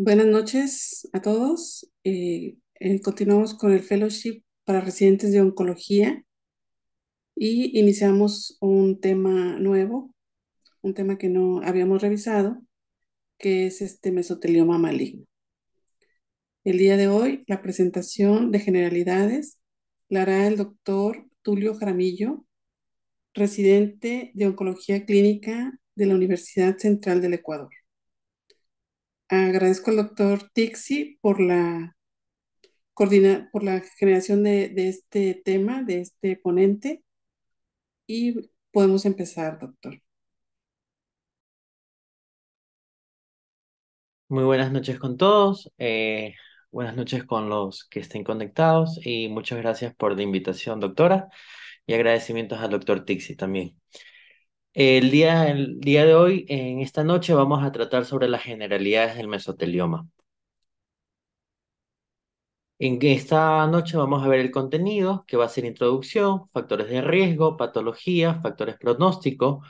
Buenas noches a todos. Eh, eh, continuamos con el fellowship para residentes de oncología y iniciamos un tema nuevo, un tema que no habíamos revisado, que es este mesotelioma maligno. El día de hoy, la presentación de generalidades la hará el doctor Tulio Jaramillo, residente de oncología clínica de la Universidad Central del Ecuador. Agradezco al doctor Tixi por la, coordina, por la generación de, este tema, de este ponente, y podemos empezar, doctor. Muy buenas noches con todos, eh, buenas noches con los que estén conectados y muchas gracias por la invitación, doctora, y agradecimientos al doctor Tixi también. El día, el día de hoy, en esta noche, vamos a tratar sobre las generalidades del mesotelioma. En esta noche vamos a ver el contenido, que va a ser introducción, factores de riesgo, patología, factores pronóstico,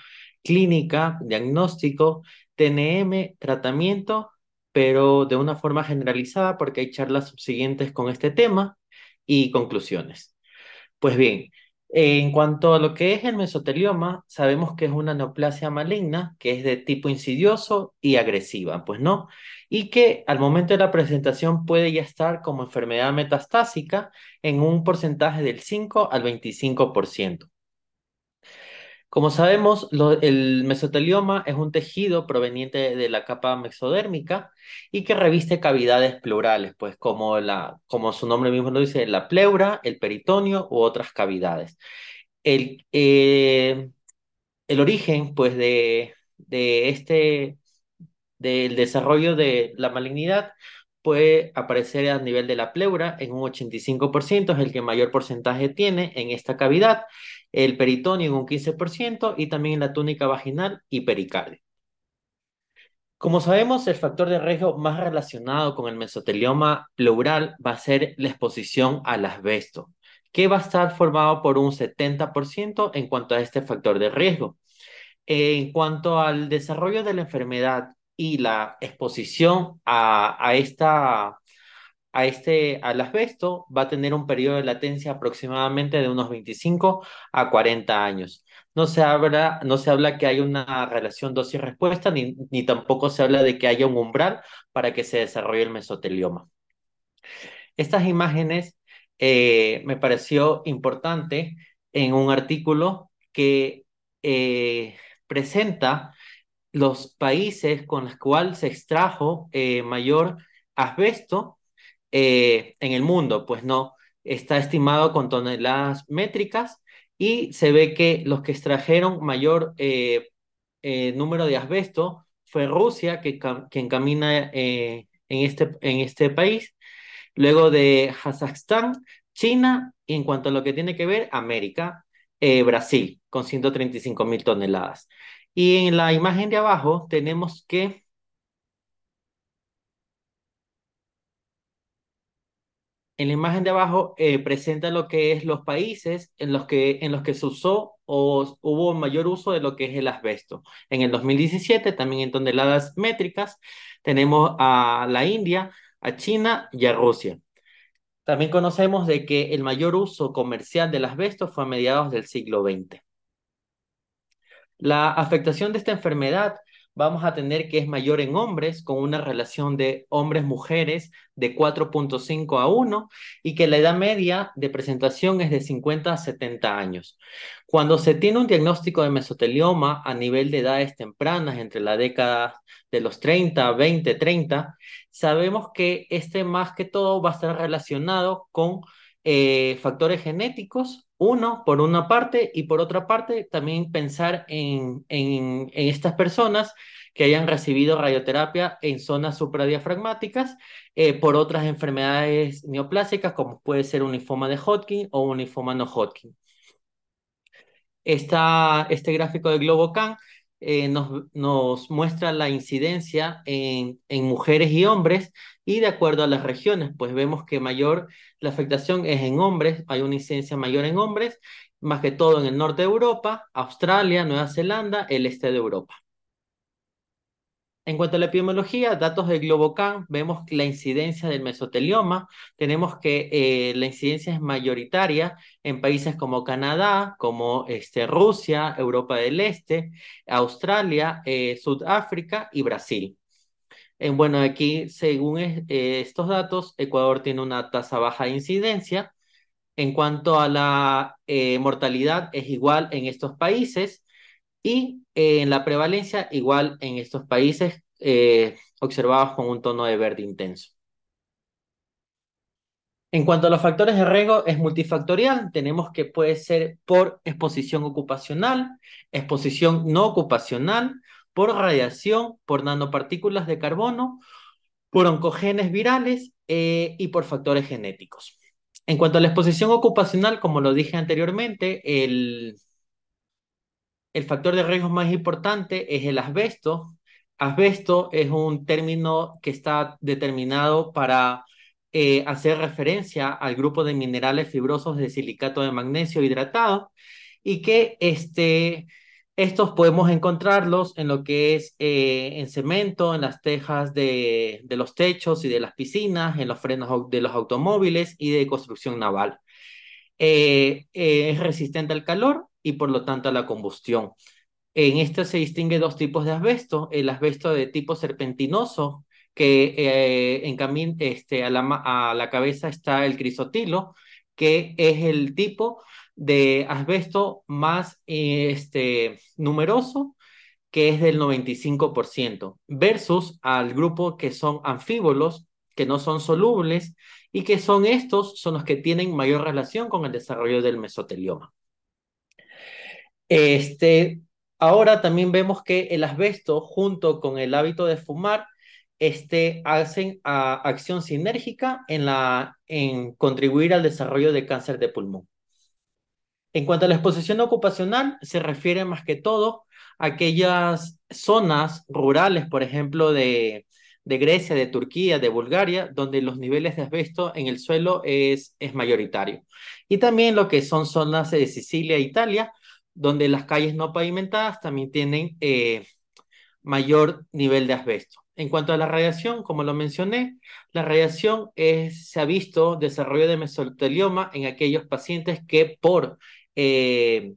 clínica, diagnóstico, TNM, tratamiento, pero de una forma generalizada porque hay charlas subsiguientes con este tema y conclusiones. Pues bien, en cuanto a lo que es el mesotelioma, sabemos que es una neoplasia maligna, que es de tipo insidioso y agresiva, pues no, y que al momento de la presentación puede ya estar como enfermedad metastásica en un porcentaje del 5 al 25%. Como sabemos, el mesotelioma es un tejido proveniente de la capa mesodérmica y que reviste cavidades pleurales, pues como, su nombre mismo lo dice, la pleura, el peritoneo u otras cavidades. El, eh, el origen, pues, de, de este, del desarrollo de la malignidad puede aparecer a nivel de la pleura en un 85%, es el que mayor porcentaje tiene en esta cavidad, el peritoneo en un 15% y también la túnica vaginal y pericardio. Como sabemos, el factor de riesgo más relacionado con el mesotelioma pleural va a ser la exposición al asbesto, que va a estar formado por un 70% en cuanto a este factor de riesgo. En cuanto al desarrollo de la enfermedad y la exposición a, a esta a este, al asbesto va a tener un periodo de latencia aproximadamente de unos 25 a 40 años. No se habla, no se habla que haya una relación dosis-respuesta, ni, ni tampoco se habla de que haya un umbral para que se desarrolle el mesotelioma. Estas imágenes eh, me pareció importante en un artículo que eh, presenta los países con los cuales se extrajo eh, mayor asbesto eh, en el mundo, pues no, está estimado con toneladas métricas y se ve que los que extrajeron mayor eh, eh, número de asbesto fue Rusia, que, que encamina en, este, en este país, luego de Kazajstán, China, y en cuanto a lo que tiene que ver, América, Brasil, con 135 mil toneladas. Y en la imagen de abajo tenemos que en la imagen de abajo eh, presenta lo que es los países en los que, en los que se usó o hubo mayor uso de lo que es el asbesto. En el 2017, también en toneladas métricas, tenemos a la India, a China y a Rusia. También conocemos de que el mayor uso comercial del asbesto fue a mediados del siglo XX. La afectación de esta enfermedad vamos a tener que es mayor en hombres, con una relación de hombres-mujeres de 4.5 a 1, y que la edad media de presentación es de 50 a 70 años. Cuando se tiene un diagnóstico de mesotelioma a nivel de edades tempranas, entre la década de los 30, 20, 30, sabemos que este más que todo va a estar relacionado con eh, factores genéticos, uno por una parte, y por otra parte también pensar en, en, estas personas que hayan recibido radioterapia en zonas supradiafragmáticas eh, por otras enfermedades neoplásicas, como puede ser un linfoma de Hodgkin o un linfoma no Hodgkin. Esta, este gráfico de GloboCan eh, nos, muestra la incidencia en, en, mujeres y hombres y de acuerdo a las regiones, pues vemos que mayor la afectación es en hombres, hay una incidencia mayor en hombres, más que todo en el norte de Europa, Australia, Nueva Zelanda, el este de Europa. En cuanto a la epidemiología, datos del Globocan, vemos la incidencia del mesotelioma. Tenemos que eh, la incidencia es mayoritaria en países como Canadá, como este, Rusia, Europa del Este, Australia, eh, Sudáfrica y Brasil. bueno, aquí, según eh, estos datos, Ecuador tiene una tasa baja de incidencia. En cuanto a la mortalidad, es igual en estos países y eh, en la prevalencia igual en estos países eh, observados con un tono de verde intenso. En cuanto a los factores de riesgo, es multifactorial. Tenemos que puede ser por exposición ocupacional, exposición no ocupacional, por radiación, por nanopartículas de carbono, por oncogenes virales eh, y por factores genéticos. En cuanto a la exposición ocupacional, como lo dije anteriormente, el, el factor de riesgo más importante es el asbesto. Asbesto es un término que está determinado para eh, hacer referencia al grupo de minerales fibrosos de silicato de magnesio hidratado y que este, estos podemos encontrarlos en lo que es eh, en cemento, en las tejas de, de, los techos y de las piscinas, en los frenos de los automóviles y de construcción naval. Eh, es resistente al calor y por lo tanto a la combustión. En esto se distingue dos tipos de asbesto, el asbesto de tipo serpentinoso, que eh, en camino este, a, la, a la cabeza está el crisotilo, que es el tipo de asbesto más este, numeroso, que es del 95%, versus al grupo que son anfíbolos, que no son solubles, y que son estos, son los que tienen mayor relación con el desarrollo del mesotelioma. Este, ahora también vemos que el asbesto, junto con el hábito de fumar, este, hacen acción sinérgica en, la, en contribuir al desarrollo de cáncer de pulmón. En cuanto a la exposición ocupacional, se refiere más que todo a aquellas zonas rurales, por ejemplo, de, de Grecia, de Turquía, de Bulgaria, donde los niveles de asbesto en el suelo es, es mayoritario. Y también lo que son zonas de Sicilia e Italia, donde las calles no pavimentadas también tienen eh, mayor nivel de asbesto. En cuanto a la radiación, como lo mencioné, la radiación se ha visto desarrollo de mesotelioma en aquellos pacientes que por eh,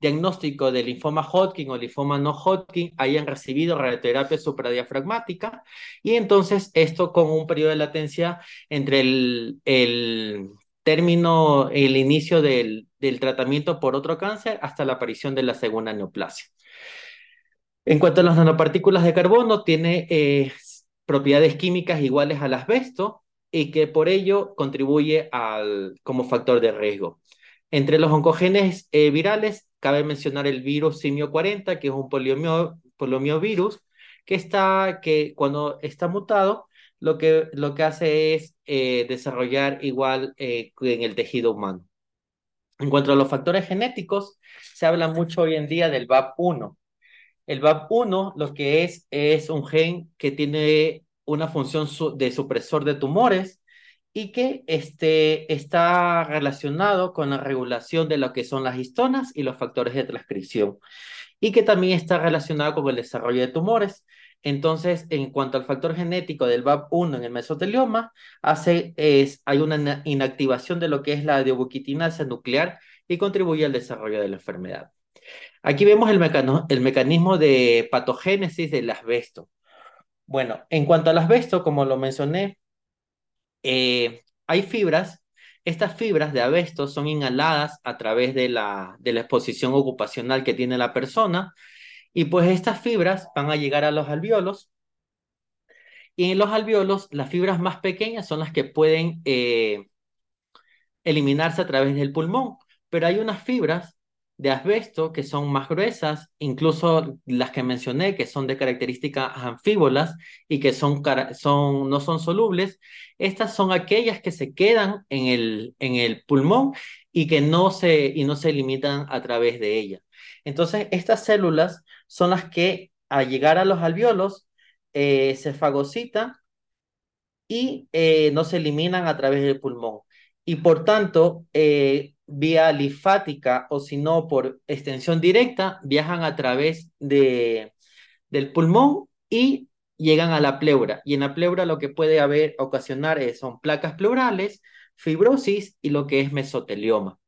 diagnóstico de linfoma Hodgkin o linfoma no Hodgkin hayan recibido radioterapia supradiafragmática y entonces esto con un periodo de latencia entre el, el término, el inicio del, del tratamiento por otro cáncer hasta la aparición de la segunda neoplasia. En cuanto a las nanopartículas de carbono, tiene eh, propiedades químicas iguales al asbesto y que por ello contribuye al, como factor de riesgo. Entre los oncogenes eh, virales, cabe mencionar el virus simio 40, que es un poliomiovirus, que, está, que cuando está mutado, lo que, lo que hace es eh, desarrollar igual en el tejido humano. En cuanto a los factores genéticos, se habla mucho hoy en día del VAP1. El VAP1 lo que es es un gen que tiene una función de supresor de tumores y que este, está relacionado con la regulación de lo que son las histonas y los factores de transcripción y que también está relacionado con el desarrollo de tumores. Entonces, en cuanto al factor genético del VAP1 en el mesotelioma, hace, es, hay una inactivación de lo que es la diobuquitinasa nuclear y contribuye al desarrollo de la enfermedad. Aquí vemos el, el mecanismo de patogénesis del asbesto. Bueno, en cuanto al asbesto, como lo mencioné, eh, hay fibras. Estas fibras de asbesto son inhaladas a través de la, de la exposición ocupacional que tiene la persona y pues estas fibras van a llegar a los alveolos. Y en los alveolos, las fibras más pequeñas son las que pueden eh, eliminarse a través del pulmón. Pero hay unas fibras de asbesto que son más gruesas, incluso las que mencioné, que son de características anfíbolas y que son, son, no son solubles. Estas son aquellas que se quedan en el, en el pulmón y que no se, y no se limitan a través de ella. Entonces, estas células son las que al llegar a los alveolos eh, se fagocitan y eh, no se eliminan a través del pulmón. Y por tanto, eh, vía linfática o si no por extensión directa, viajan a través de, del pulmón y llegan a la pleura. Y en la pleura lo que puede haber, ocasionar son placas pleurales, fibrosis y lo que es mesotelioma.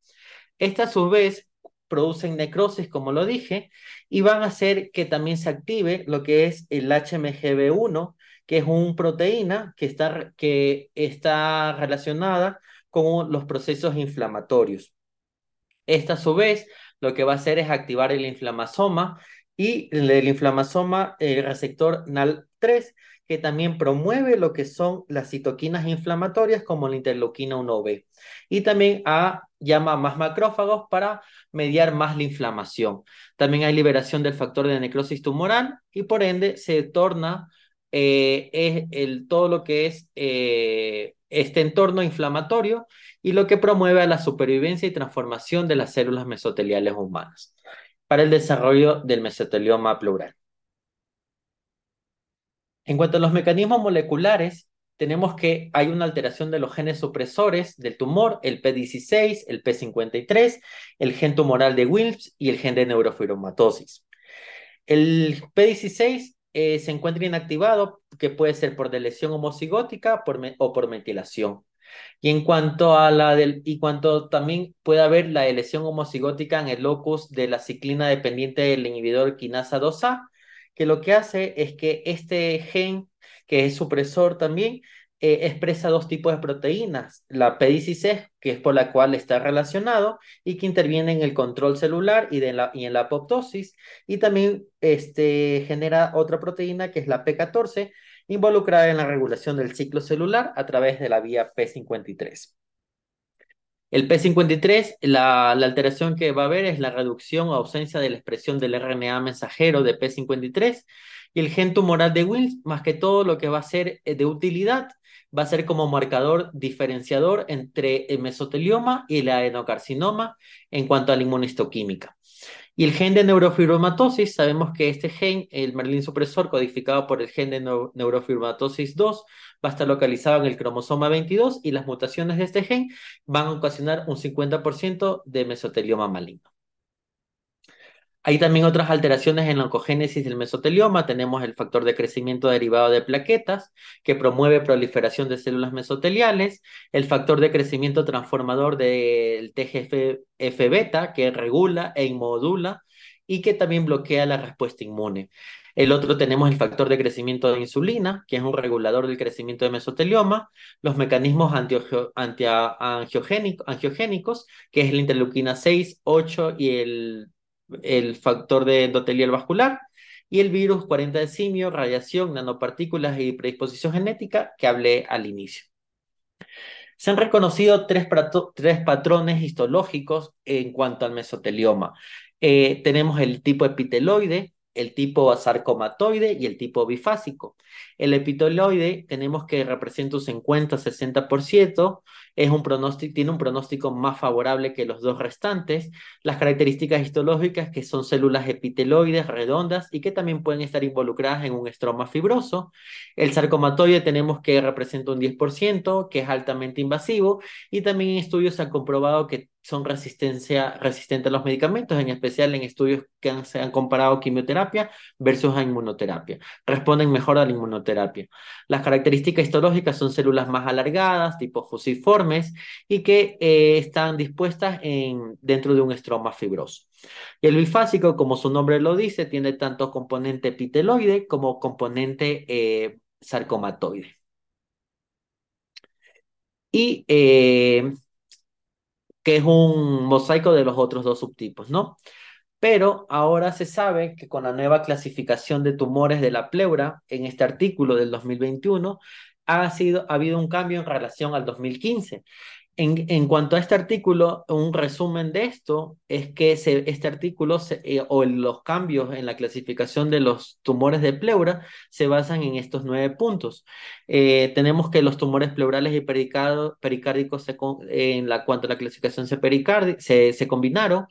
Estas a su vez producen necrosis, como lo dije, y van a hacer que también se active lo que es el HMGB1, que es una proteína que está, que está relacionada con los procesos inflamatorios. Esta a su vez lo que va a hacer es activar el inflamasoma y el inflamasoma, el receptor NAL3, que también promueve lo que son las citoquinas inflamatorias como la interleuquina 1B. Y también a, llama más macrófagos para mediar más la inflamación. También hay liberación del factor de necrosis tumoral y por ende se torna eh, es el, todo lo que es eh, este entorno inflamatorio y lo que promueve a la supervivencia y transformación de las células mesoteliales humanas para el desarrollo del mesotelioma pleural. En cuanto a los mecanismos moleculares, tenemos que hay una alteración de los genes supresores del tumor, el P16, el P53, el gen tumoral de Wilms y el gen de neurofibromatosis. El P16 eh, se encuentra inactivado, que puede ser por lesión homocigótica o por metilación. Y en cuanto a la del, y cuanto también puede haber la lesión homocigótica en el locus de la ciclina dependiente del inhibidor quinasa 2A, que lo que hace es que este gen, que es supresor también, eh, expresa dos tipos de proteínas, la P16, que es por la cual está relacionado y que interviene en el control celular y, la, y en la apoptosis, y también este, genera otra proteína que es la P14, involucrada en la regulación del ciclo celular a través de la vía P53. El P53, la, la, alteración que va a haber es la reducción o ausencia de la expresión del RNA mensajero de P53 y el gen tumoral de Wills, más que todo lo que va a ser eh, de utilidad, va a ser como marcador diferenciador entre el mesotelioma y el adenocarcinoma en cuanto a la inmunistoquímica. Y el gen de neurofibromatosis, sabemos que este gen, el Merlin supresor codificado por el gen de neurofibromatosis 2, va a estar localizado en el cromosoma 22 y las mutaciones de este gen van a ocasionar un 50% de mesotelioma maligno. Hay también otras alteraciones en la oncogénesis del mesotelioma. Tenemos el factor de crecimiento derivado de plaquetas, que promueve proliferación de células mesoteliales, el factor de crecimiento transformador del TGF-beta, que regula e inmodula y que también bloquea la respuesta inmune. El otro tenemos el factor de crecimiento de insulina, que es un regulador del crecimiento de mesotelioma, los mecanismos antiangiogénicos, que es la interleuquina 6, 8 y el el factor de endotelial vascular y el virus 40 de simio, radiación, nanopartículas y predisposición genética que hablé al inicio. Se han reconocido tres, tres patrones histológicos en cuanto al mesotelioma. Eh, tenemos el tipo epiteloide, el tipo sarcomatoide y el tipo bifásico. El epiteloide tenemos que representa un 50-60%, es un pronóstico, tiene un pronóstico más favorable que los dos restantes. Las características histológicas que son células epiteloides redondas y que también pueden estar involucradas en un estroma fibroso. El sarcomatoide tenemos que representa un 10%, que es altamente invasivo y también en estudios se ha comprobado que son resistencia, resistentes a los medicamentos, en especial en estudios que se han comparado quimioterapia versus inmunoterapia. Responden mejor a la inmunoterapia. Las características histológicas son células más alargadas, tipo fusiformes, y que eh, están dispuestas en, dentro de un estroma fibroso. Y el bifásico, como su nombre lo dice, tiene tanto componente epiteloide como componente eh, sarcomatoide. Y eh, que es un mosaico de los otros dos subtipos, ¿no? Pero ahora se sabe que con la nueva clasificación de tumores de la pleura en este artículo del 2021 ha, sido, ha habido un cambio en relación al 2015. En, cuanto a este artículo, un resumen de esto es que este artículo eh, o los cambios en la clasificación de los tumores de pleura se basan en estos nueve puntos. Eh, tenemos que los tumores pleurales y pericárdicos en cuanto a la clasificación se, se, se combinaron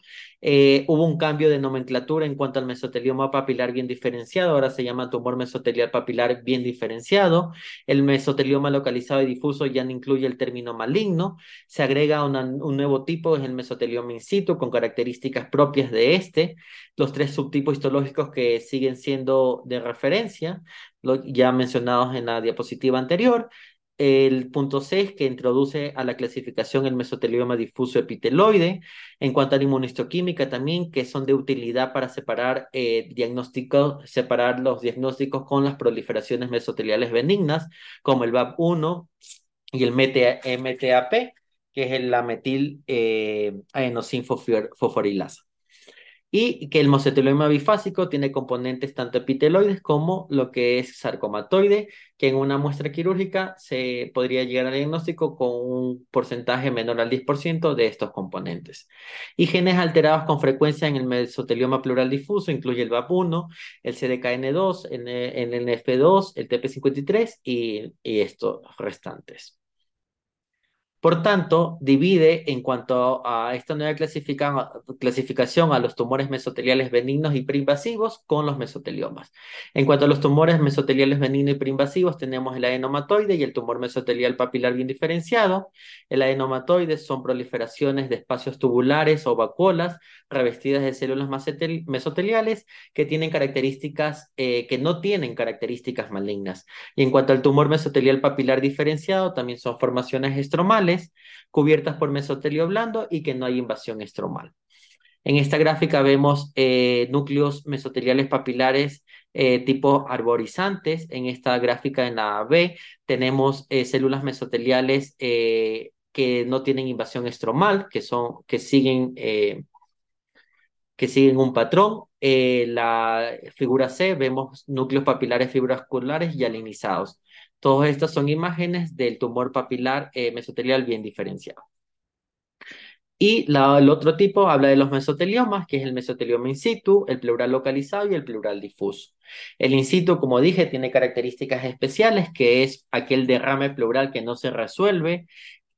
eh, hubo un cambio de nomenclatura en cuanto al mesotelioma papilar bien diferenciado, ahora se llama tumor mesotelial papilar bien diferenciado. El mesotelioma localizado y difuso ya no incluye el término maligno. se agrega un nuevo tipo, es el mesotelioma in situ, con características propias de este. Los tres subtipos histológicos que siguen siendo de referencia, ya mencionados en la diapositiva anterior, el punto 6 que introduce a la clasificación el mesotelioma difuso epiteloide. En cuanto a la inmunistoquímica también, que son de utilidad para separar, eh, separar los diagnósticos con las proliferaciones mesoteliales benignas, como el VAP1 y el MTAP, que es la metil eh, fosforilasa y que el mesotelioma bifásico tiene componentes tanto epiteloides como lo que es sarcomatoide, que en una muestra quirúrgica se podría llegar al diagnóstico con un porcentaje menor al 10% de estos componentes. Y genes alterados con frecuencia en el mesotelioma pleural difuso incluye el VAP1, el CDKN2, el, NF2, el TP53 y, y estos restantes. Por tanto, divide en cuanto a esta nueva clasificación a los tumores mesoteliales benignos y preinvasivos con los mesoteliomas. En cuanto a los tumores mesoteliales benignos y preinvasivos, tenemos el adenomatoide y el tumor mesotelial papilar bien diferenciado. El adenomatoide son proliferaciones de espacios tubulares o vacuolas revestidas de células mesoteliales que tienen características eh, que no tienen características malignas. Y en cuanto al tumor mesotelial papilar diferenciado, también son formaciones estromales cubiertas por mesotelio blando y que no hay invasión estromal. En esta gráfica vemos eh, núcleos mesoteliales papilares eh, tipo arborizantes. En esta gráfica en la B tenemos eh, células mesoteliales que no tienen invasión estromal, que, son, que, siguen, que siguen un patrón. la figura C vemos núcleos papilares fibrosculares y alinizados. Todas estas son imágenes del tumor papilar eh, mesotelial bien diferenciado. Y el otro tipo habla de los mesoteliomas, que es el mesotelioma in situ, el pleural localizado y el pleural difuso. El in situ, como dije, tiene características especiales, que es aquel derrame pleural que no se resuelve,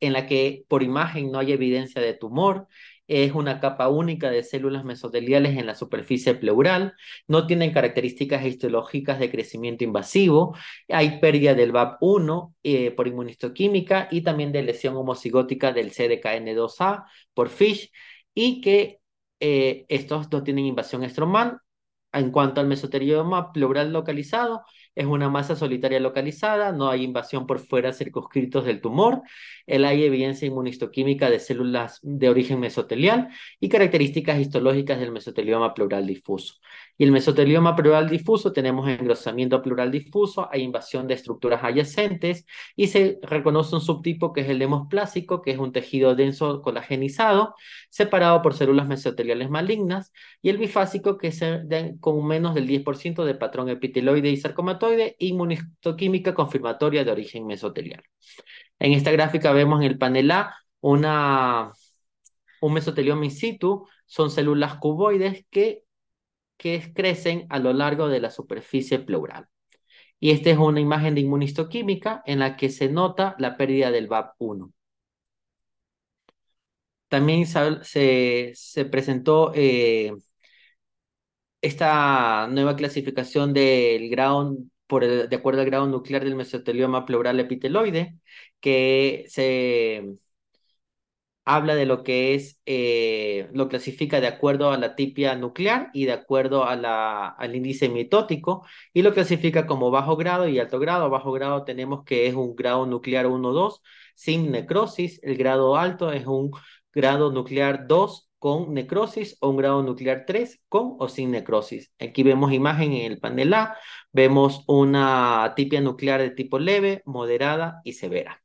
en la que por imagen no hay evidencia de tumor, es una capa única de células mesoteliales en la superficie pleural, no tienen características histológicas de crecimiento invasivo, hay pérdida del VAP1 eh, por inmunistoquímica y también de lesión homocigótica del CDKN2A por FISH y que eh, estos no tienen invasión estromal. En cuanto al mesotelioma pleural localizado, es una masa solitaria localizada, no hay invasión por fuera circunscritos del tumor, el hay evidencia inmunistoquímica de células de origen mesotelial y características histológicas del mesotelioma pleural difuso. Y el mesotelioma pleural difuso tenemos engrosamiento pleural difuso, hay invasión de estructuras adyacentes y se reconoce un subtipo que es el hemosplásico, que es un tejido denso colagenizado, separado por células mesoteliales malignas, y el bifásico, que es con menos del 10% de patrón epiteloide y sarcomatoide, inmunistoquímica confirmatoria de origen mesotelial. En esta gráfica vemos en el panel A una, un mesotelioma in situ, son células cuboides que que crecen a lo largo de la superficie pleural. Y esta es una imagen de inmunistoquímica en la que se nota la pérdida del VAP1. También se, se presentó eh, esta nueva clasificación del grado, por de acuerdo al grado nuclear del mesotelioma pleural epiteloide, que se habla de lo que es, eh, lo clasifica de acuerdo a la tipia nuclear y de acuerdo a la, al índice mitótico y lo clasifica como bajo grado y alto grado. Bajo grado tenemos que es un grado nuclear 1-2 sin necrosis, el grado alto es un grado nuclear 2 con necrosis o un grado nuclear 3 con o sin necrosis. Aquí vemos imagen en el panel A, vemos una tipia nuclear de tipo leve, moderada y severa.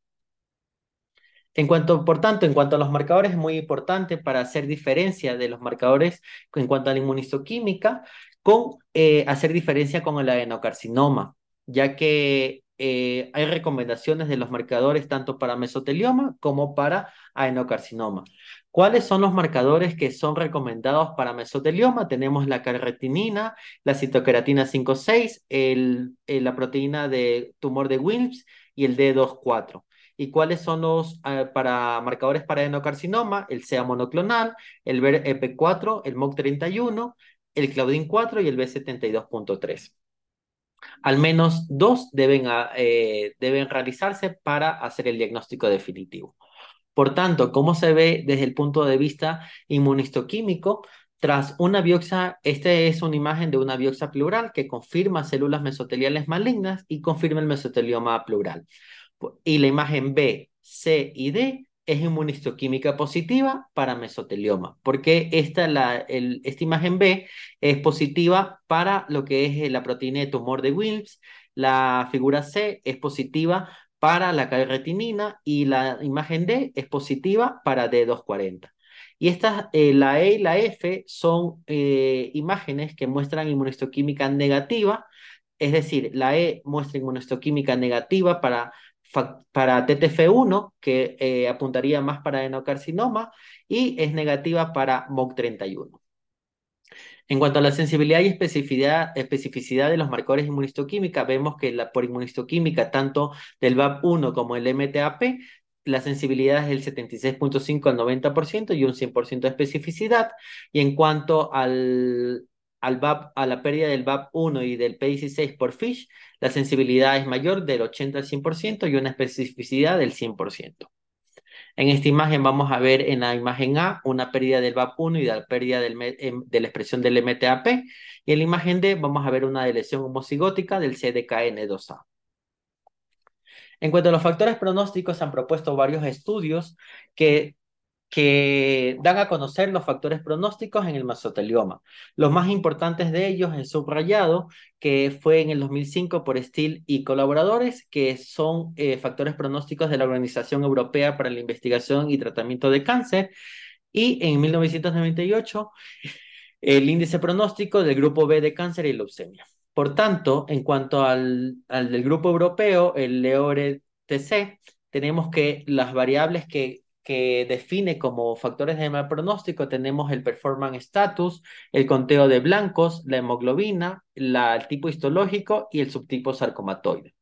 En cuanto, por tanto, en cuanto a los marcadores, es muy importante para hacer diferencia de los marcadores en cuanto a la inmunistoquímica, con eh, hacer diferencia con el adenocarcinoma, ya que eh, hay recomendaciones de los marcadores tanto para mesotelioma como para adenocarcinoma. ¿Cuáles son los marcadores que son recomendados para mesotelioma? Tenemos la carretinina, la citoqueratina 5-6, la proteína de tumor de Wilms y el D2-4 y cuáles son los eh, para marcadores para adenocarcinoma, el CA monoclonal, el BER-EP4, el MOC31, el Claudin4 y el B72.3. Al menos dos deben, ah, eh, deben realizarse para hacer el diagnóstico definitivo. Por tanto, ¿cómo se ve desde el punto de vista inmunistoquímico? Tras una biopsia, esta es una imagen de una biopsia pleural que confirma células mesoteliales malignas y confirma el mesotelioma pleural. Y la imagen B, C y D es inmunistoquímica positiva para mesotelioma, porque esta, la, esta imagen B es positiva para lo que es la proteína de tumor de Wilms, la figura C es positiva para la carretinina y la imagen D es positiva para D240. Y estas, eh, la E y la F son eh, imágenes que muestran inmunistoquímica negativa, es decir, la E muestra inmunistoquímica negativa para, para TTF1, que eh, apuntaría más para adenocarcinoma, y es negativa para MOC31. En cuanto a la sensibilidad y especificidad, especificidad de los marcadores inmunistoquímica, vemos que la, por inmunistoquímica, tanto del VAP1 como el MTAP, la sensibilidad es del 76.5 al 90% y un 100% de especificidad. Y en cuanto al, al VAP, a la pérdida del VAP1 y del P16 por FISH, la sensibilidad es mayor del 80 al 100% y una especificidad del 100%. En esta imagen vamos a ver en la imagen A una pérdida del VAP1 y la pérdida em, de la expresión del MTAP. Y en la imagen D vamos a ver una lesión homocigótica del CDKN2A. En cuanto a los factores pronósticos, se han propuesto varios estudios que que dan a conocer los factores pronósticos en el mesotelioma. Los más importantes de ellos, en subrayado, que fue en el 2005 por Steele y colaboradores, que son eh, factores pronósticos de la Organización Europea para la Investigación y Tratamiento de Cáncer, y en 1998 el índice pronóstico del grupo B de cáncer y leucemia. Por tanto, en cuanto al, del grupo europeo, el LEORE-TC, tenemos que las variables que que define como factores de mal pronóstico tenemos el performance status, el conteo de blancos, la hemoglobina, la, el tipo histológico y el subtipo sarcomatoide.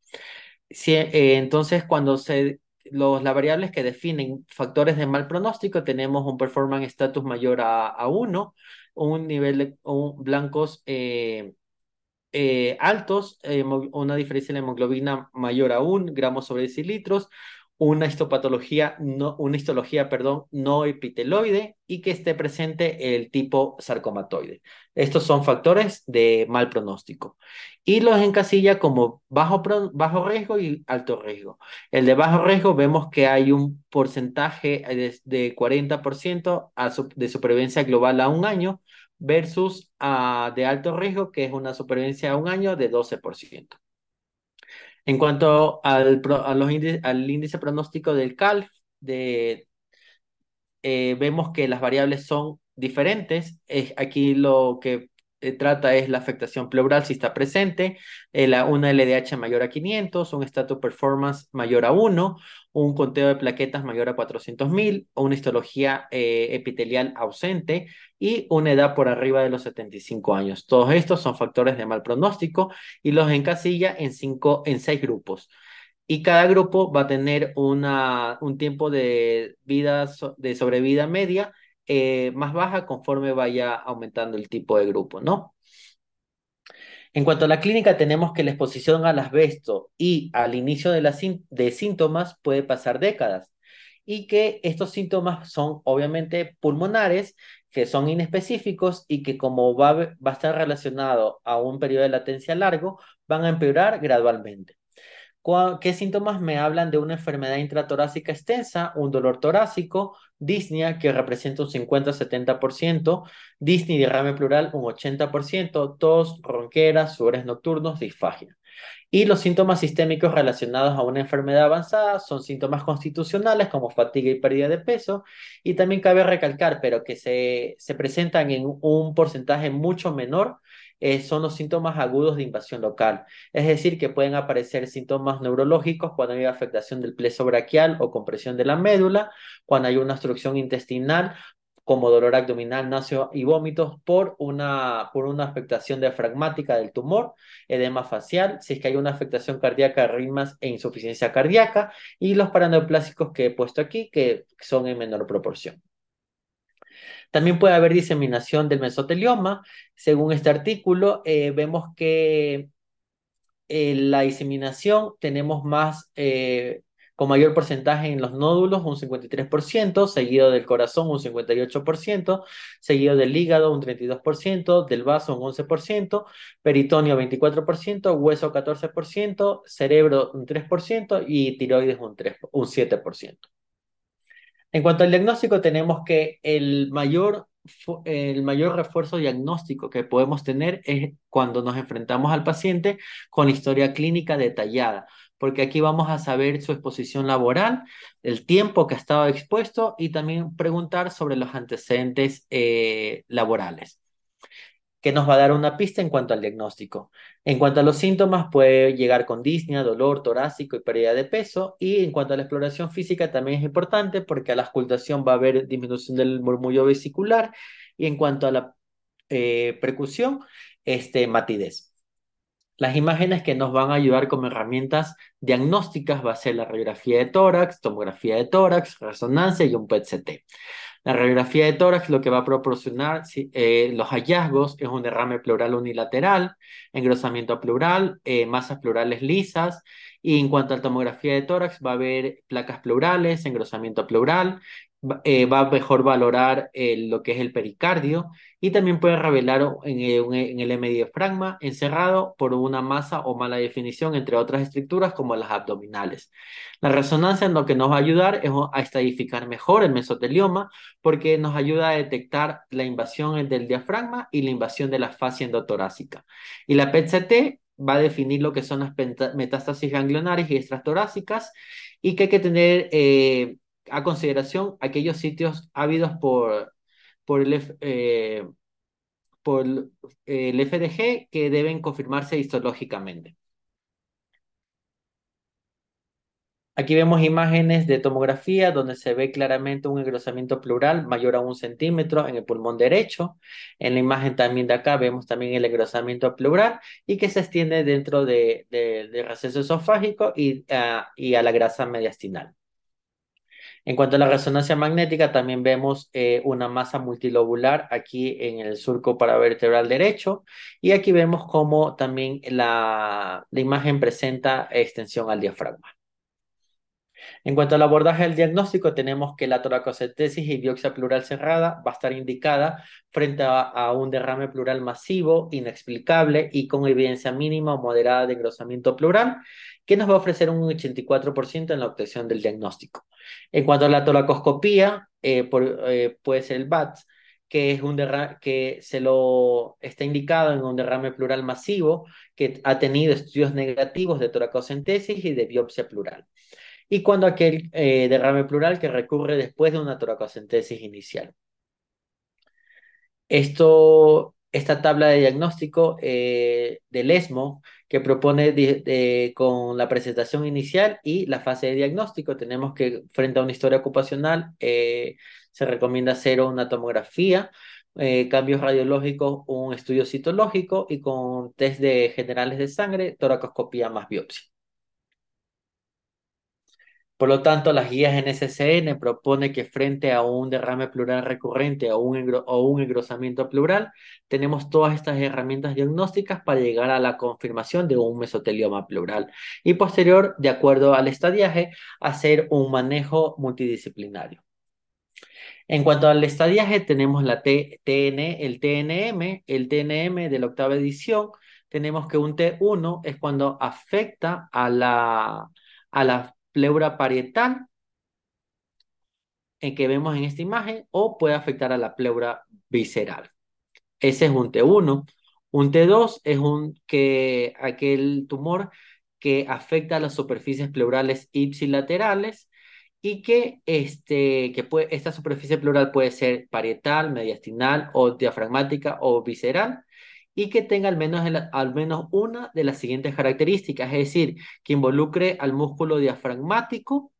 Eh, entonces, cuando se los, las variables que definen factores de mal pronóstico, tenemos un performance status mayor a, a 1, un nivel de blancos eh, eh, altos, una diferencia en la hemoglobina mayor a 1 gramos sobre decilitros, una histopatología, no, una histología, perdón, no epiteloide y que esté presente el tipo sarcomatoide. Estos son factores de mal pronóstico. Y los encasilla como bajo, bajo riesgo y alto riesgo. El de bajo riesgo vemos que hay un porcentaje de, 40% de supervivencia global a un año versus a, de alto riesgo, que es una supervivencia a un año de 12%. En cuanto al, al índice pronóstico del CALF, de, eh, vemos que las variables son diferentes. aquí lo que eh, trata es la afectación pleural si está presente, eh, una LDH mayor a 500, un status performance mayor a 1, un conteo de plaquetas mayor a 400.000, una histología epitelial ausente y una edad por arriba de los 75 años. Todos estos son factores de mal pronóstico y los encasilla en, cinco, en seis grupos. Y cada grupo va a tener una, un tiempo de vida, de sobrevida media eh, más baja conforme vaya aumentando el tipo de grupo, ¿no? En cuanto a la clínica, tenemos que la exposición al asbesto y al inicio de, la, síntomas puede pasar décadas y que estos síntomas son obviamente pulmonares, que son inespecíficos y que como va, va a estar relacionado a un periodo de latencia largo, van a empeorar gradualmente. ¿Qué síntomas me hablan de una enfermedad intratorácica extensa? Un dolor torácico, disnea, que representa un 50-70%, disney derrame plural un 80%, tos, ronqueras, sudores nocturnos, disfagia. Y los síntomas sistémicos relacionados a una enfermedad avanzada son síntomas constitucionales como fatiga y pérdida de peso. Y también cabe recalcar, pero que se presentan en un porcentaje mucho menor eh, son los síntomas agudos de invasión local. Es decir, que pueden aparecer síntomas neurológicos cuando hay afectación del pleso braquial o compresión de la médula, cuando hay una obstrucción intestinal como dolor abdominal, náusea y vómitos por una, por una afectación diafragmática del tumor, edema facial, si es que hay una afectación cardíaca, ritmas e insuficiencia cardíaca, y los paraneoplásicos que he puesto aquí, que son en menor proporción. También puede haber diseminación del mesotelioma. Según este artículo, eh, vemos que eh, la diseminación tenemos más, eh, con mayor porcentaje en los nódulos, un 53%, seguido del corazón, un 58%, seguido del hígado, un 32%, del vaso, un 11%, peritoneo, 24%, hueso, 14%, cerebro, un 3% y tiroides, un, 3, un 7%. En cuanto al diagnóstico, tenemos que el mayor, el mayor refuerzo diagnóstico que podemos tener es cuando nos enfrentamos al paciente con historia clínica detallada, porque aquí vamos a saber su exposición laboral, el tiempo que ha estado expuesto y también preguntar sobre los antecedentes eh, laborales que nos va a dar una pista en cuanto al diagnóstico. En cuanto a los síntomas, puede llegar con disnea, dolor torácico y pérdida de peso. Y en cuanto a la exploración física, también es importante porque a la auscultación va a haber disminución del murmullo vesicular. Y en cuanto a la eh, percusión, este, matidez. Las imágenes que nos van a ayudar como herramientas diagnósticas va a ser la radiografía de tórax, tomografía de tórax, resonancia y un PET-CT. La radiografía de tórax lo que va a proporcionar eh, los hallazgos es un derrame pleural unilateral, engrosamiento pleural, eh, masas pleurales lisas, y en cuanto a la tomografía de tórax va a haber placas pleurales, engrosamiento pleural, eh, va a mejor valorar lo que es el pericardio y también puede revelar en, en el hemodiafragma encerrado por una masa o mala definición, entre otras estructuras como las abdominales. La resonancia en lo que nos va a ayudar es a estadificar mejor el mesotelioma porque nos ayuda a detectar la invasión del diafragma y la invasión de la fascia endotorácica. Y la PET-CT va a definir lo que son las metástasis ganglionares y extratorásicas y que hay que tener eh, a consideración aquellos sitios ávidos por, por, el, eh, por el FDG que deben confirmarse histológicamente. Aquí vemos imágenes de tomografía donde se ve claramente un engrosamiento pleural mayor a un centímetro en el pulmón derecho. En la imagen también de acá vemos también el engrosamiento pleural y que se extiende dentro del de, receso esofágico y, ah, y a la grasa mediastinal. En cuanto a la resonancia magnética, también vemos eh, una masa multilobular aquí en el surco paravertebral derecho y aquí vemos cómo también la, la imagen presenta extensión al diafragma. En cuanto al abordaje del diagnóstico, tenemos que la toracocentesis y biopsia pleural cerrada va a estar indicada frente a, un derrame pleural masivo, inexplicable y con evidencia mínima o moderada de engrosamiento pleural, que nos va a ofrecer un 84% en la obtención del diagnóstico. En cuanto a la toracoscopía, eh, eh, puede ser el BATS, que es un que se lo está indicado en un derrame pleural masivo que ha tenido estudios negativos de toracocentesis y de biopsia pleural y cuando aquel eh, derrame pleural que recurre después de una toracocentesis inicial. Esto, esta tabla de diagnóstico eh, del ESMO que propone con la presentación inicial y la fase de diagnóstico, tenemos que frente a una historia ocupacional eh, se recomienda hacer una tomografía, cambios radiológicos, un estudio citológico y con test de generales de sangre, toracoscopía más biopsia. Por lo tanto, las guías NSCN propone que frente a un derrame pleural recurrente o un, engrosamiento pleural, tenemos todas estas herramientas diagnósticas para llegar a la confirmación de un mesotelioma pleural y posterior, de acuerdo al estadiaje, hacer un manejo multidisciplinario. En cuanto al estadiaje, tenemos la TN, el TNM, el TNM de la octava edición. Tenemos que un T1 es cuando afecta a la, a la pleura parietal en que vemos en esta imagen o puede afectar a la pleura visceral. Ese es un T1. Un T2 es un que aquel tumor que afecta a las superficies pleurales ipsilaterales y que, este, que puede, esta superficie pleural puede ser parietal, mediastinal o diafragmática o visceral y que tenga al menos, al menos una de las siguientes características, es decir, que involucre al músculo diafragmático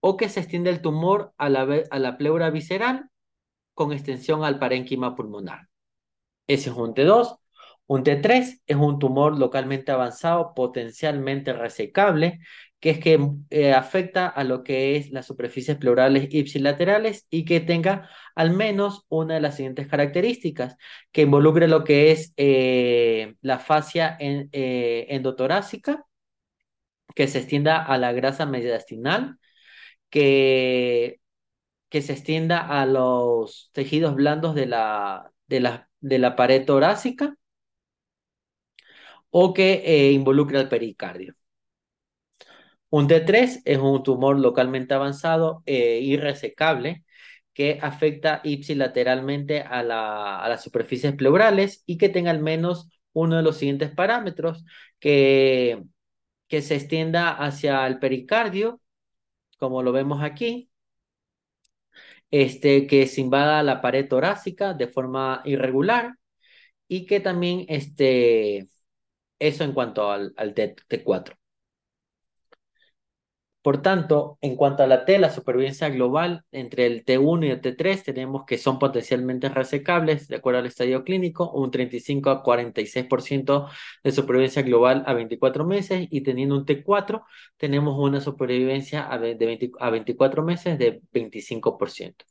o que se extienda el tumor a la, a la pleura visceral con extensión al parénquima pulmonar. Ese es un T2. Un T3 es un tumor localmente avanzado, potencialmente resecable, que es que eh, afecta a lo que es las superficies pleurales ipsilaterales y que tenga al menos una de las siguientes características, que involucre lo que es eh, la fascia eh, endotorácica que se extienda a la grasa mediastinal, que, que se extienda a los tejidos blandos de la, de la, de la pared torácica o que involucre al pericardio. Un T3 es un tumor localmente avanzado e irresecable que afecta ipsilateralmente a, la, a las superficies pleurales y que tenga al menos uno de los siguientes parámetros, que, que se extienda hacia el pericardio, como lo vemos aquí, este, que se invada la pared torácica de forma irregular y que también este, eso en cuanto al, T, T4. Por tanto, en cuanto a la T, la supervivencia global entre el T1 y el T3 tenemos que son potencialmente resecables, de acuerdo al estadio clínico, un 35 a 46% de supervivencia global a 24 meses y teniendo un T4 tenemos una supervivencia a, de a 24 meses de 25%.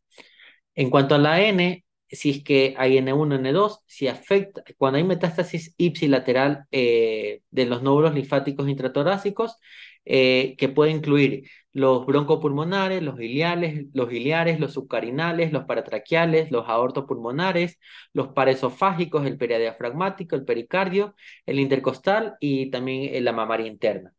En cuanto a la N, si es que hay N1, N2, si afecta, cuando hay metástasis ipsilateral eh, de los nódulos linfáticos intratorácicos, eh, que puede incluir los broncopulmonares, los iliares, los iliares, los subcarinales, los paratraqueales, los aortopulmonares, los paresofágicos, el peridiafragmático, el pericardio, el intercostal y también la mamaria interna.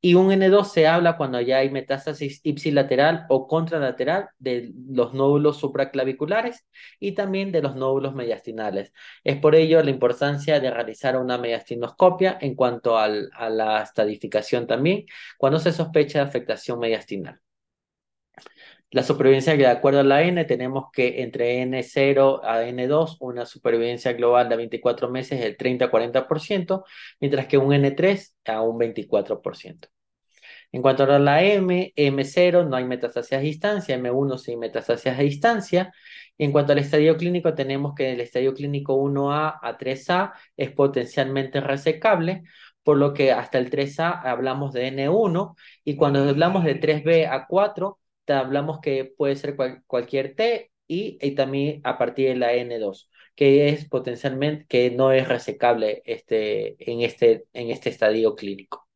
Y un N2 se habla cuando ya hay metástasis ipsilateral o contralateral de los nódulos supraclaviculares y también de los nódulos mediastinales. Es por ello la importancia de realizar una mediastinoscopia en cuanto a la estadificación también cuando se sospecha de afectación mediastinal. La supervivencia de acuerdo a la N tenemos que entre N0 a N2 una supervivencia global de 24 meses del 30-40%, mientras que un N3 a un 24%. En cuanto a la M, M0 no hay metastasia a distancia, M1 sí hay metastasia a distancia. Y en cuanto al estadio clínico, tenemos que el estadio clínico 1A a 3A es potencialmente resecable, por lo que hasta el 3A hablamos de N1 y cuando hablamos de 3B a 4 hablamos que puede ser cualquier T y, y, también a partir de la N2, que es potencialmente, que no es resecable este, en, este, en este estadio clínico.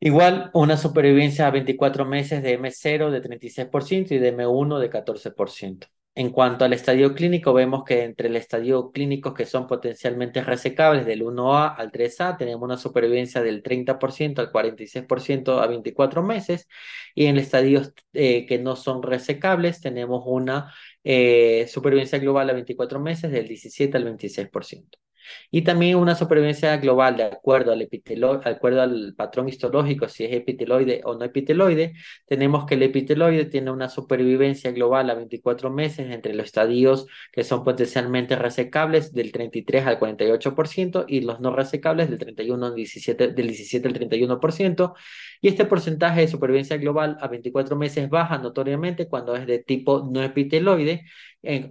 Igual, una supervivencia a 24 meses de M0 de 36% y de M1 de 14%. En cuanto al estadio clínico, vemos que entre el estadio clínico que son potencialmente resecables del 1A al 3A, tenemos una supervivencia del 30% al 46% a 24 meses, y en estadios eh, que no son resecables, tenemos una eh, supervivencia global a 24 meses del 17 al 26%. Y también una supervivencia global de acuerdo al, de acuerdo al patrón histológico, si es epiteloide o no epiteloide, tenemos que el epiteloide tiene una supervivencia global a 24 meses entre los estadios que son potencialmente resecables del 33 al 48% y los no resecables del 31 al 17, del 17 al 31%. Y este porcentaje de supervivencia global a 24 meses baja notoriamente cuando es de tipo no epiteloide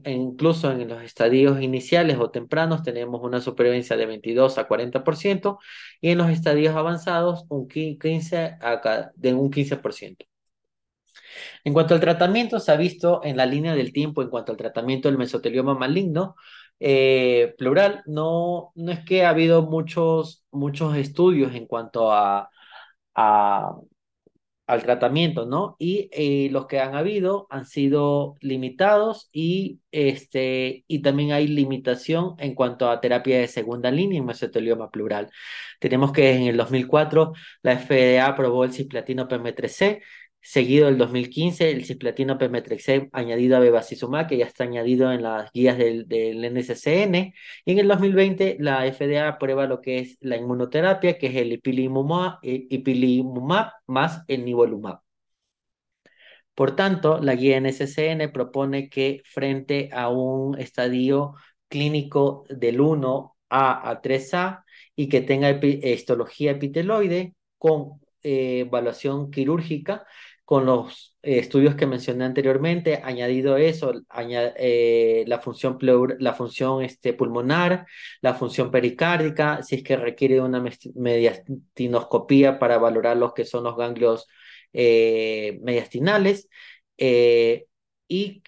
incluso en los estadios iniciales o tempranos tenemos una supervivencia de 22 a 40% y en los estadios avanzados un 15 de un 15%. En cuanto al tratamiento, se ha visto en la línea del tiempo, en cuanto al tratamiento del mesotelioma maligno, eh, plural, no, no es que ha habido muchos, muchos estudios en cuanto a, a al tratamiento, ¿no? Y eh, los que han habido han sido limitados y, este, y también hay limitación en cuanto a terapia de segunda línea en mesotelioma plural. Tenemos que en el 2004 la FDA aprobó el cisplatino PM3C, seguido el 2015 el cisplatino PM3C añadido a bevacizumab, que ya está añadido en las guías del, del, NCCN, y en el 2020 la FDA aprueba lo que es la inmunoterapia, que es el ipilimumab, eh, más el nivolumab. Por tanto, la guía NCCN propone que frente a un estadio clínico del 1A a 3A y que tenga histología epiteloide con eh, evaluación quirúrgica, con los eh, estudios que mencioné anteriormente, añadido eso, eh, la función, la función este, pulmonar, la función pericárdica, si es que requiere una mediastinoscopía para valorar los que son los ganglios mediastinales y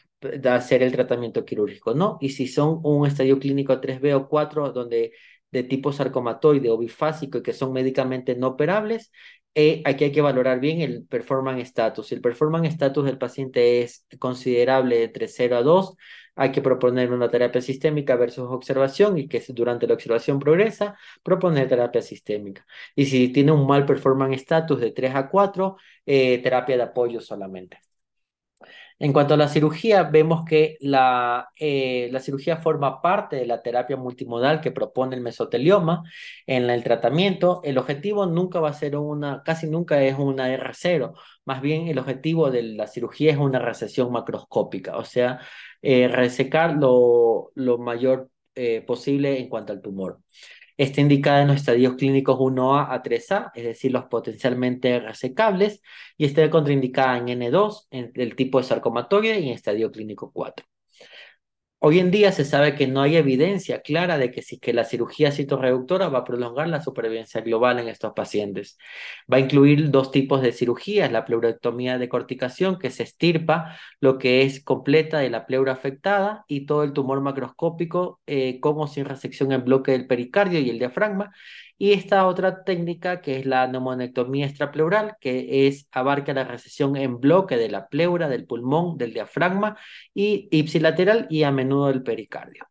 hacer el tratamiento quirúrgico, ¿no? Y si son un estadio clínico 3B o 4, donde de tipo sarcomatoide o bifásico y que son médicamente no operables, eh, aquí hay que valorar bien el performance status. Si el performance status del paciente es considerable entre 0 a 2, hay que proponer una terapia sistémica versus observación y que durante la observación progresa, proponer terapia sistémica. Y si tiene un mal performance status de 3 a 4, eh, terapia de apoyo solamente. En cuanto a la cirugía, vemos que la, eh, la cirugía forma parte de la terapia multimodal que propone el mesotelioma en el tratamiento. El objetivo nunca va a ser una, casi nunca es una R0, más bien el objetivo de la cirugía es una recesión macroscópica, o sea, eh, resecar lo, lo mayor eh, posible en cuanto al tumor. Está indicada en los estadios clínicos 1A a 3A, es decir, los potencialmente resecables, y está contraindicada en N2, en el tipo de sarcomatoide y en estadio clínico 4. Hoy en día se sabe que no hay evidencia clara de que si que la cirugía citorreductora va a prolongar la supervivencia global en estos pacientes. Va a incluir dos tipos de cirugías, la pleurectomía de corticación, que se estirpa lo que es completa de la pleura afectada y todo el tumor macroscópico eh, como sin resección en bloque del pericardio y el diafragma, y esta otra técnica que es la neumonectomía extrapleural, que es abarca la recesión en bloque de la pleura, del pulmón, del diafragma y ipsilateral y a menudo del pericardio.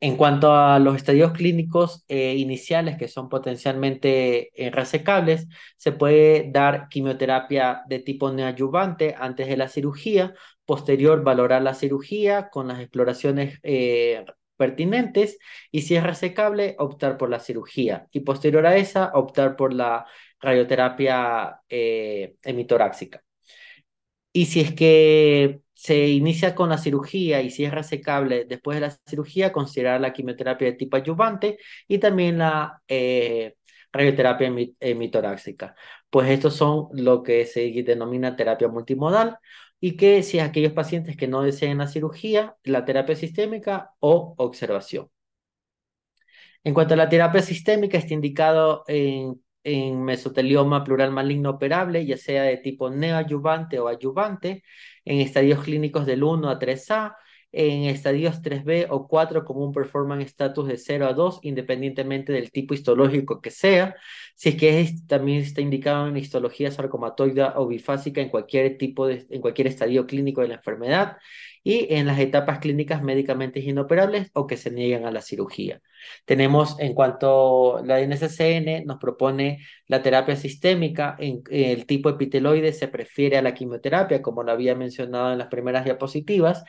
En cuanto a los estadios clínicos eh, iniciales que son potencialmente eh, resecables, se puede dar quimioterapia de tipo neoadyuvante antes de la cirugía, posterior valorar la cirugía con las exploraciones eh, pertinentes y si es resecable, optar por la cirugía y posterior a esa, optar por la radioterapia eh. Y si es que se inicia con la cirugía y si es resecable después de la cirugía, considerar la quimioterapia de tipo adyuvante y también la eh, radioterapia emitoráxica. Pues estos son lo que se denomina terapia multimodal y que si aquellos pacientes que no deseen la cirugía, la terapia sistémica o observación. En cuanto a la terapia sistémica, está indicado en, en mesotelioma plural maligno operable, ya sea de tipo neoadyuvante o adyuvante, en estadios clínicos del 1 a 3A, en estadios 3B o 4 con un performance status de 0 a 2, independientemente del tipo histológico que sea. Si es que también está indicado en histología sarcomatoide o bifásica en cualquier tipo de, en cualquier estadio clínico de la enfermedad y en las etapas clínicas médicamente inoperables o que se niegan a la cirugía. Tenemos en cuanto a la NSCN nos propone la terapia sistémica, en, el tipo epiteloide se prefiere a la quimioterapia, como lo había mencionado en las primeras diapositivas,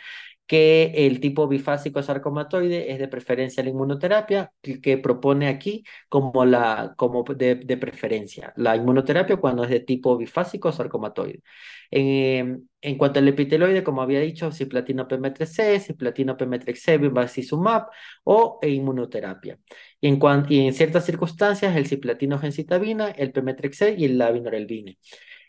que el tipo bifásico sarcomatoide es de preferencia la inmunoterapia, que, propone aquí como, la, como de, preferencia. La inmunoterapia cuando es de tipo bifásico sarcomatoide. En, en cuanto al epiteloide, como había dicho, cisplatina PM3C, cisplatina PM3C, bevacizumab o e inmunoterapia. Y en, y en ciertas circunstancias, el cisplatino gencitabina, el PM3C y el lavinorelvine.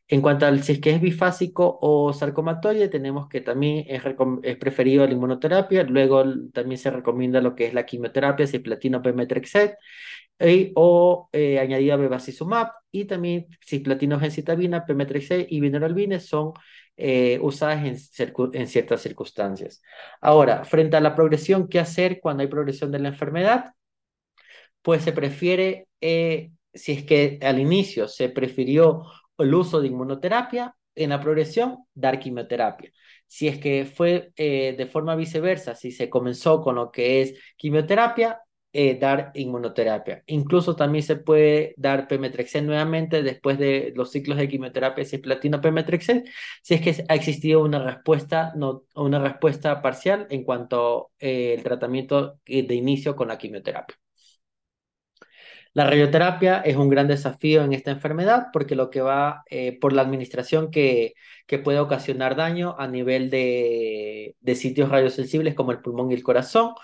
En cuanto al si es que es bifásico o sarcomatoide, tenemos que también es, es preferido la inmunoterapia, luego también se recomienda lo que es la quimioterapia, cisplatino pemetrexed, y, o eh, añadida bevacizumab, y también cisplatino gencitabina, pemetrexed y vinorelbine son eh, usadas en, en ciertas circunstancias. Ahora, frente a la progresión, ¿qué hacer cuando hay progresión de la enfermedad? Pues se prefiere, eh, si es que al inicio se prefirió el uso de inmunoterapia, en la progresión, dar quimioterapia. Si es que fue eh, de forma viceversa, si se comenzó con lo que es quimioterapia, eh, dar inmunoterapia. Incluso también se puede dar pemetrexed nuevamente después de los ciclos de quimioterapia cisplatina pemetrexed, si es que ha existido una respuesta, no, una respuesta parcial en cuanto al eh, tratamiento de inicio con la quimioterapia. La radioterapia es un gran desafío en esta enfermedad porque lo que va eh, por la administración que, que, puede ocasionar daño a nivel de, de sitios radiosensibles como el pulmón y el corazón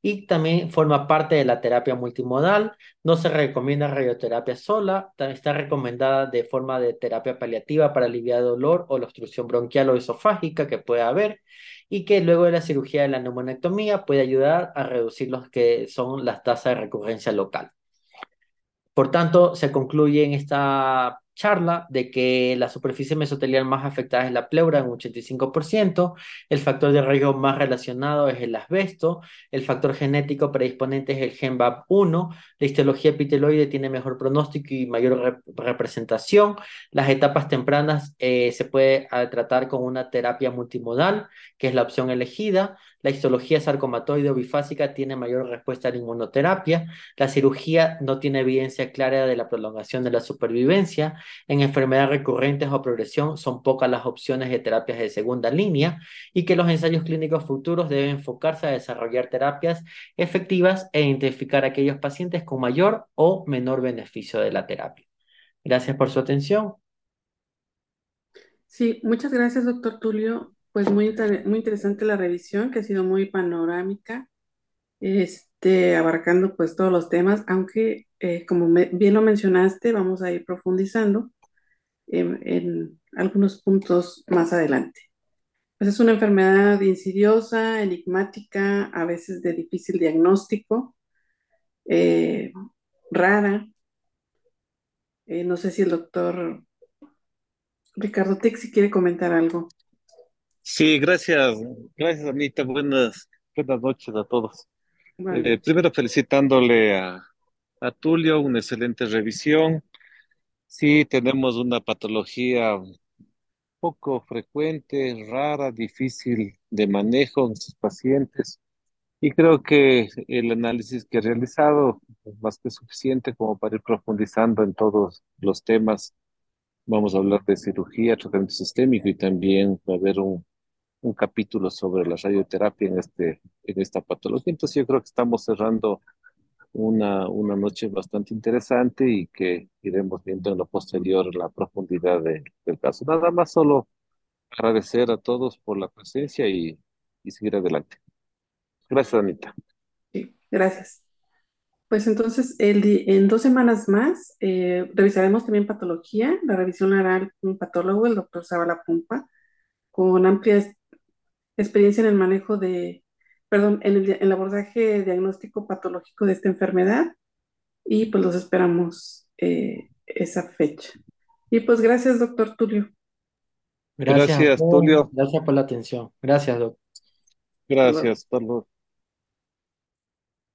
y también forma parte de la terapia multimodal. No se recomienda radioterapia sola, también está recomendada de forma de terapia paliativa para aliviar dolor o la obstrucción bronquial o esofágica que puede haber y que luego de la cirugía de la neumonectomía puede ayudar a reducir los que son las tasas de recurrencia local. Por tanto, se concluye en esta charla de que la superficie mesotelial más afectada es la pleura en un 85%, el factor de riesgo más relacionado es el asbesto, el factor genético predisponente es el gen BAP1, la histología epiteloide tiene mejor pronóstico y mayor representación, las etapas tempranas eh, se puede ah, tratar con una terapia multimodal, que es la opción elegida, la histología sarcomatoide o bifásica tiene mayor respuesta a la inmunoterapia, la cirugía no tiene evidencia clara de la prolongación de la supervivencia, en enfermedades recurrentes o progresión son pocas las opciones de terapias de segunda línea y que los ensayos clínicos futuros deben enfocarse a desarrollar terapias efectivas e identificar aquellos pacientes con mayor o menor beneficio de la terapia. Gracias por su atención. Sí, muchas gracias, doctor Tulio. Pues muy, muy interesante la revisión, que ha sido muy panorámica, este, abarcando pues todos los temas, aunque eh, como bien lo mencionaste, vamos a ir profundizando en, algunos puntos más adelante. Pues es una enfermedad insidiosa, enigmática, a veces de difícil diagnóstico, eh, rara. Eh, no sé si el doctor Ricardo Texi quiere comentar algo. Sí, gracias, gracias Anita, buenas, buenas noches a todos. Eh, primero felicitándole a, a Tulio, una excelente revisión. Sí, tenemos una patología poco frecuente, rara, difícil de manejo en sus pacientes. Y creo que el análisis que he realizado es más que suficiente como para ir profundizando en todos los temas. Vamos a hablar de cirugía, tratamiento sistémico y también va a haber un, un capítulo sobre la radioterapia en, este, en esta patología. Entonces yo creo que estamos cerrando una, una noche bastante interesante y que iremos viendo en lo posterior la profundidad del caso. Nada más solo agradecer a todos por la presencia y, y seguir adelante. Gracias, Anita. Sí, gracias. Pues entonces, el, en dos semanas más eh, revisaremos también patología. La revisión la hará un patólogo, el doctor Zabala Pumpa, con amplia experiencia en el manejo de perdón, en el, abordaje diagnóstico patológico de esta enfermedad y pues los esperamos eh, esa fecha. Y pues gracias, doctor Tulio. Gracias, Tulio. Gracias por la atención. Gracias, doctor. Gracias, Tulio.